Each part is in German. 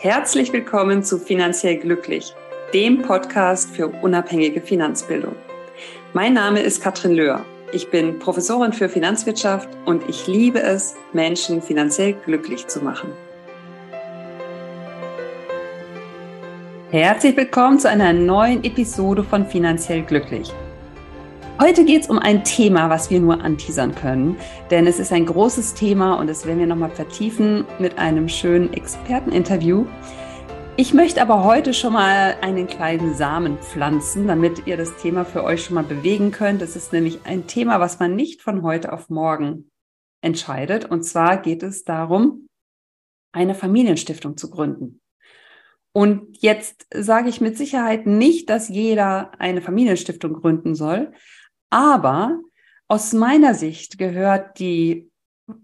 Herzlich willkommen zu Finanziell Glücklich, dem Podcast für unabhängige Finanzbildung. Mein Name ist Katrin Löhr. Ich bin Professorin für Finanzwirtschaft und ich liebe es, Menschen finanziell glücklich zu machen. Herzlich willkommen zu einer neuen Episode von Finanziell Glücklich. Heute geht es um ein Thema, was wir nur anteasern können, denn es ist ein großes Thema und das werden wir nochmal vertiefen mit einem schönen Experteninterview. Ich möchte aber heute schon mal einen kleinen Samen pflanzen, damit ihr das Thema für euch schon mal bewegen könnt. Es ist nämlich ein Thema, was man nicht von heute auf morgen entscheidet. Und zwar geht es darum, eine Familienstiftung zu gründen. Und jetzt sage ich mit Sicherheit nicht, dass jeder eine Familienstiftung gründen soll, aber aus meiner Sicht gehört die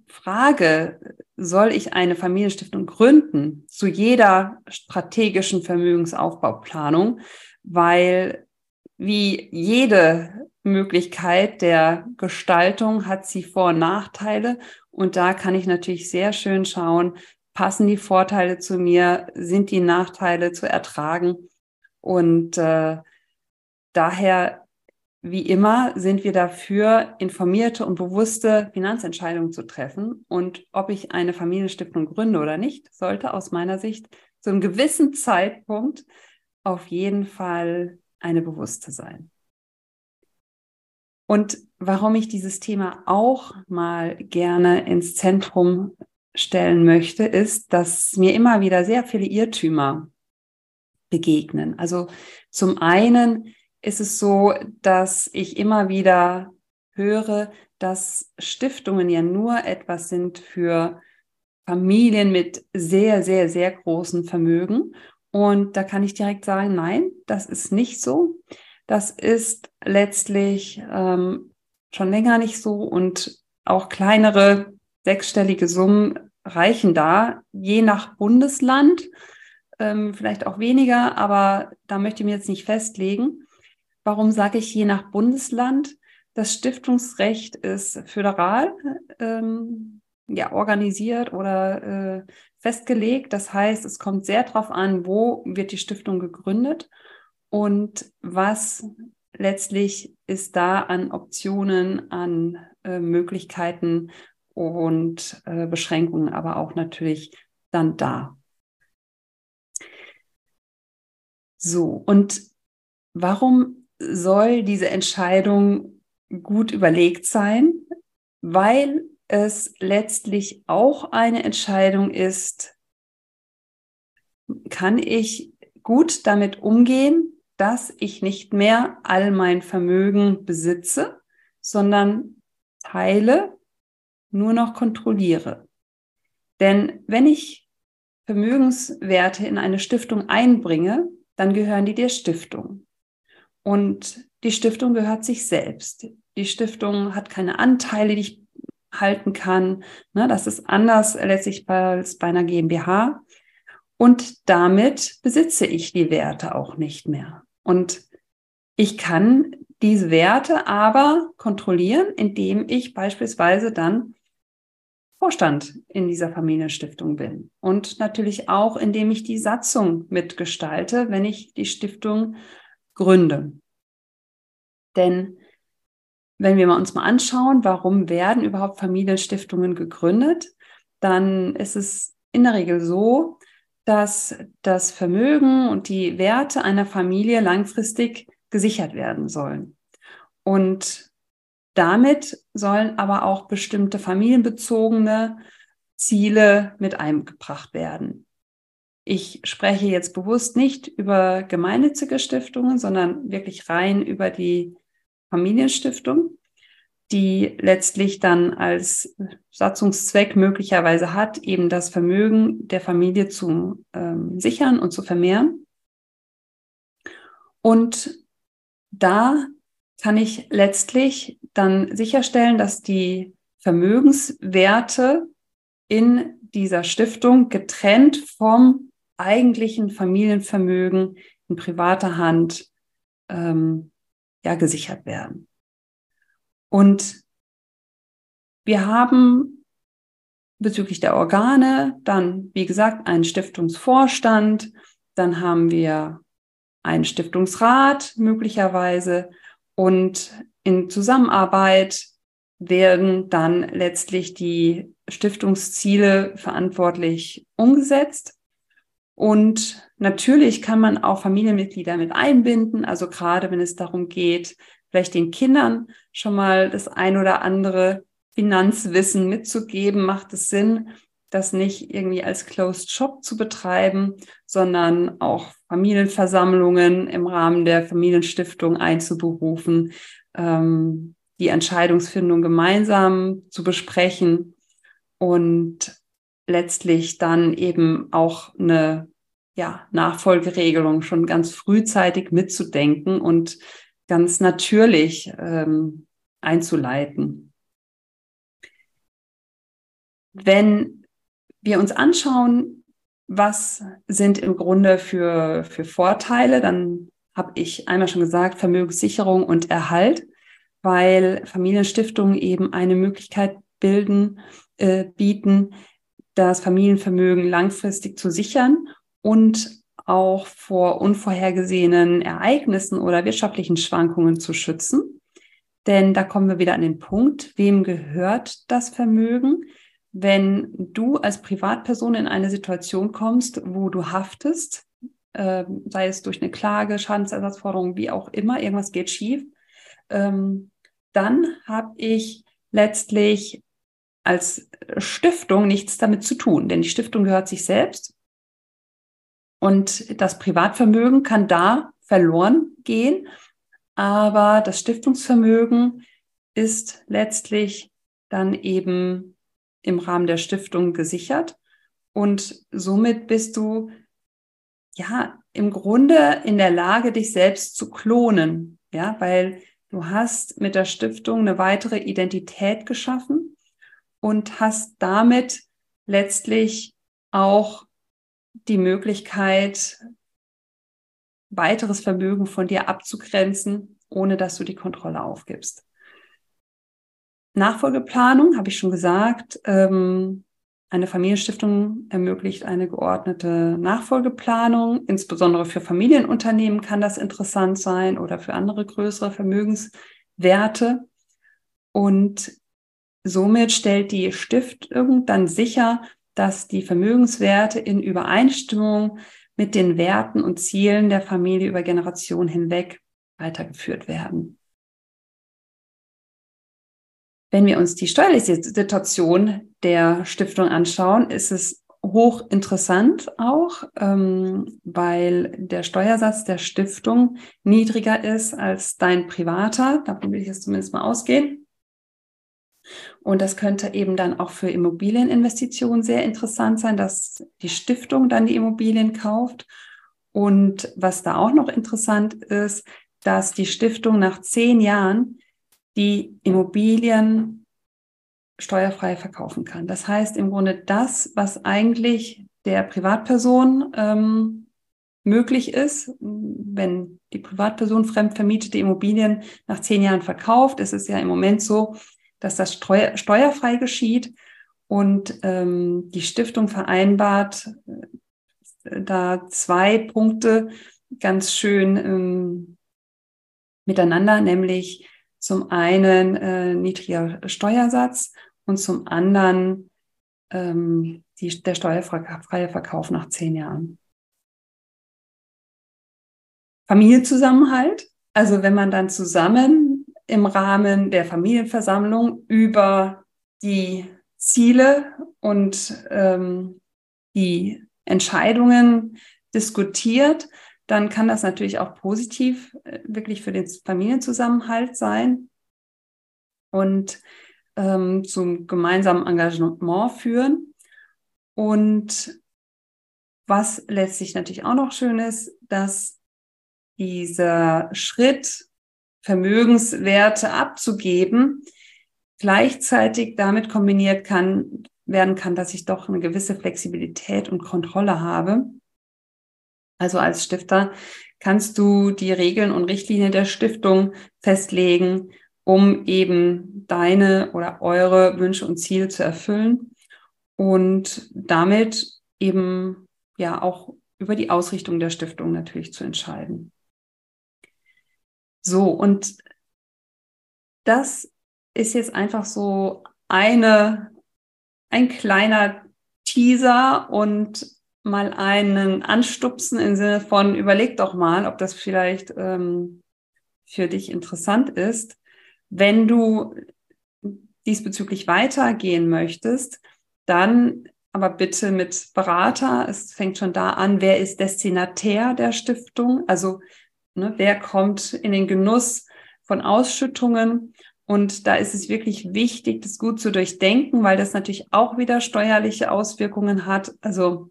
Frage, soll ich eine Familienstiftung gründen, zu jeder strategischen Vermögensaufbauplanung, weil wie jede Möglichkeit der Gestaltung hat sie Vor- und Nachteile. Und da kann ich natürlich sehr schön schauen, passen die Vorteile zu mir, sind die Nachteile zu ertragen. Und äh, daher wie immer sind wir dafür, informierte und bewusste Finanzentscheidungen zu treffen. Und ob ich eine Familienstiftung gründe oder nicht, sollte aus meiner Sicht zu einem gewissen Zeitpunkt auf jeden Fall eine bewusste sein. Und warum ich dieses Thema auch mal gerne ins Zentrum stellen möchte, ist, dass mir immer wieder sehr viele Irrtümer begegnen. Also zum einen ist es so, dass ich immer wieder höre, dass Stiftungen ja nur etwas sind für Familien mit sehr, sehr, sehr großen Vermögen. Und da kann ich direkt sagen, nein, das ist nicht so. Das ist letztlich ähm, schon länger nicht so und auch kleinere sechsstellige Summen reichen da, je nach Bundesland, ähm, vielleicht auch weniger, aber da möchte ich mir jetzt nicht festlegen. Warum sage ich je nach Bundesland? Das Stiftungsrecht ist föderal ähm, ja, organisiert oder äh, festgelegt. Das heißt, es kommt sehr darauf an, wo wird die Stiftung gegründet und was letztlich ist da an Optionen, an äh, Möglichkeiten und äh, Beschränkungen, aber auch natürlich dann da. So, und warum soll diese Entscheidung gut überlegt sein, weil es letztlich auch eine Entscheidung ist, kann ich gut damit umgehen, dass ich nicht mehr all mein Vermögen besitze, sondern Teile nur noch kontrolliere. Denn wenn ich Vermögenswerte in eine Stiftung einbringe, dann gehören die der Stiftung. Und die Stiftung gehört sich selbst. Die Stiftung hat keine Anteile, die ich halten kann. Ne, das ist anders letztlich als bei einer GmbH. Und damit besitze ich die Werte auch nicht mehr. Und ich kann diese Werte aber kontrollieren, indem ich beispielsweise dann Vorstand in dieser Familienstiftung bin. Und natürlich auch, indem ich die Satzung mitgestalte, wenn ich die Stiftung Gründe. Denn wenn wir uns mal anschauen, warum werden überhaupt Familienstiftungen gegründet, dann ist es in der Regel so, dass das Vermögen und die Werte einer Familie langfristig gesichert werden sollen. Und damit sollen aber auch bestimmte familienbezogene Ziele mit eingebracht werden. Ich spreche jetzt bewusst nicht über gemeinnützige Stiftungen, sondern wirklich rein über die Familienstiftung, die letztlich dann als Satzungszweck möglicherweise hat, eben das Vermögen der Familie zu ähm, sichern und zu vermehren. Und da kann ich letztlich dann sicherstellen, dass die Vermögenswerte in dieser Stiftung getrennt vom eigentlichen Familienvermögen in privater Hand ähm, ja, gesichert werden. Und wir haben bezüglich der Organe, dann, wie gesagt, einen Stiftungsvorstand, dann haben wir einen Stiftungsrat möglicherweise und in Zusammenarbeit werden dann letztlich die Stiftungsziele verantwortlich umgesetzt. Und natürlich kann man auch Familienmitglieder mit einbinden, also gerade wenn es darum geht, vielleicht den Kindern schon mal das ein oder andere Finanzwissen mitzugeben, macht es Sinn, das nicht irgendwie als Closed Shop zu betreiben, sondern auch Familienversammlungen im Rahmen der Familienstiftung einzuberufen, ähm, die Entscheidungsfindung gemeinsam zu besprechen. Und letztlich dann eben auch eine ja, Nachfolgeregelung schon ganz frühzeitig mitzudenken und ganz natürlich ähm, einzuleiten. Wenn wir uns anschauen, was sind im Grunde für, für Vorteile, dann habe ich einmal schon gesagt, Vermögenssicherung und Erhalt, weil Familienstiftungen eben eine Möglichkeit bilden, äh, bieten, das Familienvermögen langfristig zu sichern und auch vor unvorhergesehenen Ereignissen oder wirtschaftlichen Schwankungen zu schützen. Denn da kommen wir wieder an den Punkt, wem gehört das Vermögen? wenn du als Privatperson in eine Situation kommst, wo du haftest, äh, sei es durch eine Klage, Schadensersatzforderung, wie auch immer, irgendwas geht schief, ähm, dann habe ich letztlich als Stiftung nichts damit zu tun, denn die Stiftung gehört sich selbst und das Privatvermögen kann da verloren gehen, aber das Stiftungsvermögen ist letztlich dann eben im Rahmen der Stiftung gesichert. Und somit bist du ja im Grunde in der Lage, dich selbst zu klonen. Ja, weil du hast mit der Stiftung eine weitere Identität geschaffen und hast damit letztlich auch die Möglichkeit, weiteres Vermögen von dir abzugrenzen, ohne dass du die Kontrolle aufgibst. Nachfolgeplanung, habe ich schon gesagt. Ähm, eine Familienstiftung ermöglicht eine geordnete Nachfolgeplanung. Insbesondere für Familienunternehmen kann das interessant sein oder für andere größere Vermögenswerte. Und somit stellt die Stiftung dann sicher, dass die Vermögenswerte in Übereinstimmung mit den Werten und Zielen der Familie über Generationen hinweg weitergeführt werden. Wenn wir uns die steuerliche Situation der Stiftung anschauen, ist es hochinteressant auch, ähm, weil der Steuersatz der Stiftung niedriger ist als dein privater. Davon will ich jetzt zumindest mal ausgehen. Und das könnte eben dann auch für Immobilieninvestitionen sehr interessant sein, dass die Stiftung dann die Immobilien kauft. Und was da auch noch interessant ist, dass die Stiftung nach zehn Jahren die Immobilien steuerfrei verkaufen kann. Das heißt im Grunde das, was eigentlich der Privatperson ähm, möglich ist, wenn die Privatperson fremdvermietete Immobilien nach zehn Jahren verkauft, ist es ja im Moment so, dass das steuer, steuerfrei geschieht und ähm, die Stiftung vereinbart äh, da zwei Punkte ganz schön ähm, miteinander, nämlich zum einen äh, niedriger Steuersatz und zum anderen ähm, die, der steuerfreie Verkauf nach zehn Jahren. Familienzusammenhalt, also wenn man dann zusammen im Rahmen der Familienversammlung über die Ziele und ähm, die Entscheidungen diskutiert, dann kann das natürlich auch positiv äh, wirklich für den Familienzusammenhalt sein und ähm, zum gemeinsamen Engagement führen. Und was letztlich natürlich auch noch schön ist, dass dieser Schritt, Vermögenswerte abzugeben, gleichzeitig damit kombiniert kann, werden kann, dass ich doch eine gewisse Flexibilität und Kontrolle habe also als Stifter kannst du die Regeln und Richtlinien der Stiftung festlegen, um eben deine oder eure Wünsche und Ziele zu erfüllen. und damit eben ja auch über die Ausrichtung der Stiftung natürlich zu entscheiden. So, und das ist jetzt einfach so eine, ein kleiner Teaser und mal einen anstupsen im Sinne von, überleg doch mal, ob das vielleicht ähm, für dich interessant ist. Wenn du diesbezüglich weitergehen möchtest, dann aber bitte mit Berater. Es fängt schon da an, wer ist Destinatär der Stiftung? Also ne, wer kommt in den Genuss von Ausschüttungen? Und da ist es wirklich wichtig, das gut zu durchdenken, weil das natürlich auch wieder steuerliche Auswirkungen hat. Also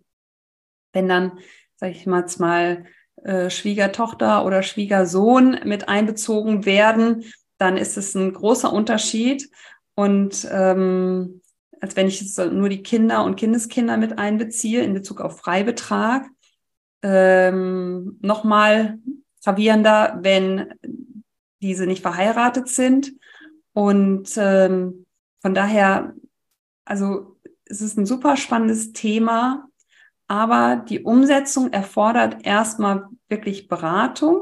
wenn dann, sage ich mal, mal äh, Schwiegertochter oder Schwiegersohn mit einbezogen werden, dann ist es ein großer Unterschied. Und ähm, als wenn ich jetzt nur die Kinder und Kindeskinder mit einbeziehe in Bezug auf Freibetrag. Ähm, Nochmal gravierender, wenn diese nicht verheiratet sind. Und ähm, von daher, also es ist ein super spannendes Thema, aber die Umsetzung erfordert erstmal wirklich Beratung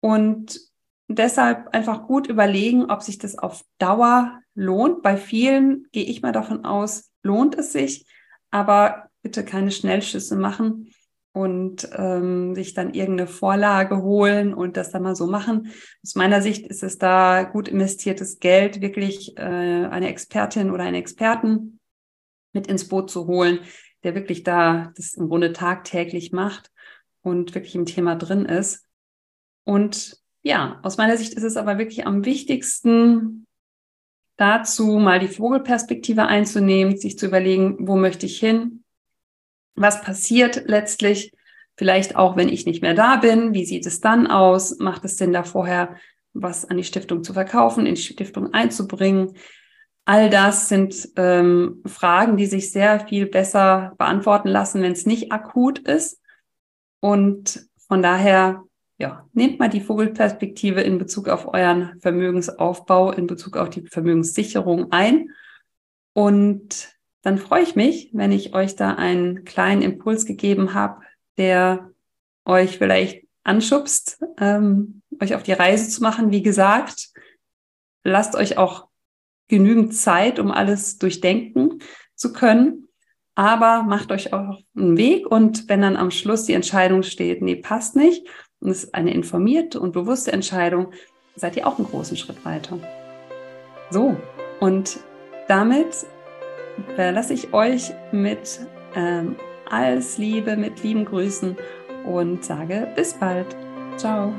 und deshalb einfach gut überlegen, ob sich das auf Dauer lohnt. Bei vielen gehe ich mal davon aus, lohnt es sich, aber bitte keine Schnellschüsse machen und ähm, sich dann irgendeine Vorlage holen und das dann mal so machen. Aus meiner Sicht ist es da gut investiertes Geld, wirklich äh, eine Expertin oder einen Experten mit ins Boot zu holen, der wirklich da das im Grunde tagtäglich macht und wirklich im Thema drin ist. Und ja, aus meiner Sicht ist es aber wirklich am wichtigsten, dazu mal die Vogelperspektive einzunehmen, sich zu überlegen, wo möchte ich hin? Was passiert letztlich? Vielleicht auch, wenn ich nicht mehr da bin. Wie sieht es dann aus? Macht es denn da vorher was an die Stiftung zu verkaufen, in die Stiftung einzubringen? All das sind ähm, Fragen, die sich sehr viel besser beantworten lassen, wenn es nicht akut ist. Und von daher ja, nehmt mal die Vogelperspektive in Bezug auf euren Vermögensaufbau, in Bezug auf die Vermögenssicherung ein. Und dann freue ich mich, wenn ich euch da einen kleinen Impuls gegeben habe, der euch vielleicht anschubst, ähm, euch auf die Reise zu machen. Wie gesagt, lasst euch auch genügend Zeit, um alles durchdenken zu können. Aber macht euch auch einen Weg und wenn dann am Schluss die Entscheidung steht, nee, passt nicht, und es ist eine informierte und bewusste Entscheidung, seid ihr auch einen großen Schritt weiter. So, und damit verlasse ich euch mit ähm, alles Liebe, mit lieben Grüßen und sage bis bald. Ciao.